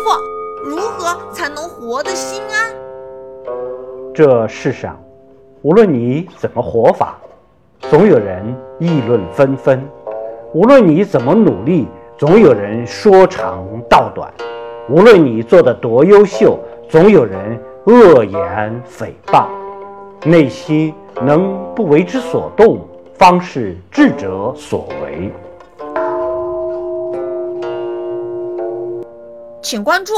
傅，如何才能活得心安？这世上，无论你怎么活法，总有人议论纷纷；无论你怎么努力，总有人说长道短；无论你做得多优秀，总有人恶言诽谤。内心能不为之所动，方是智者所为。请关注。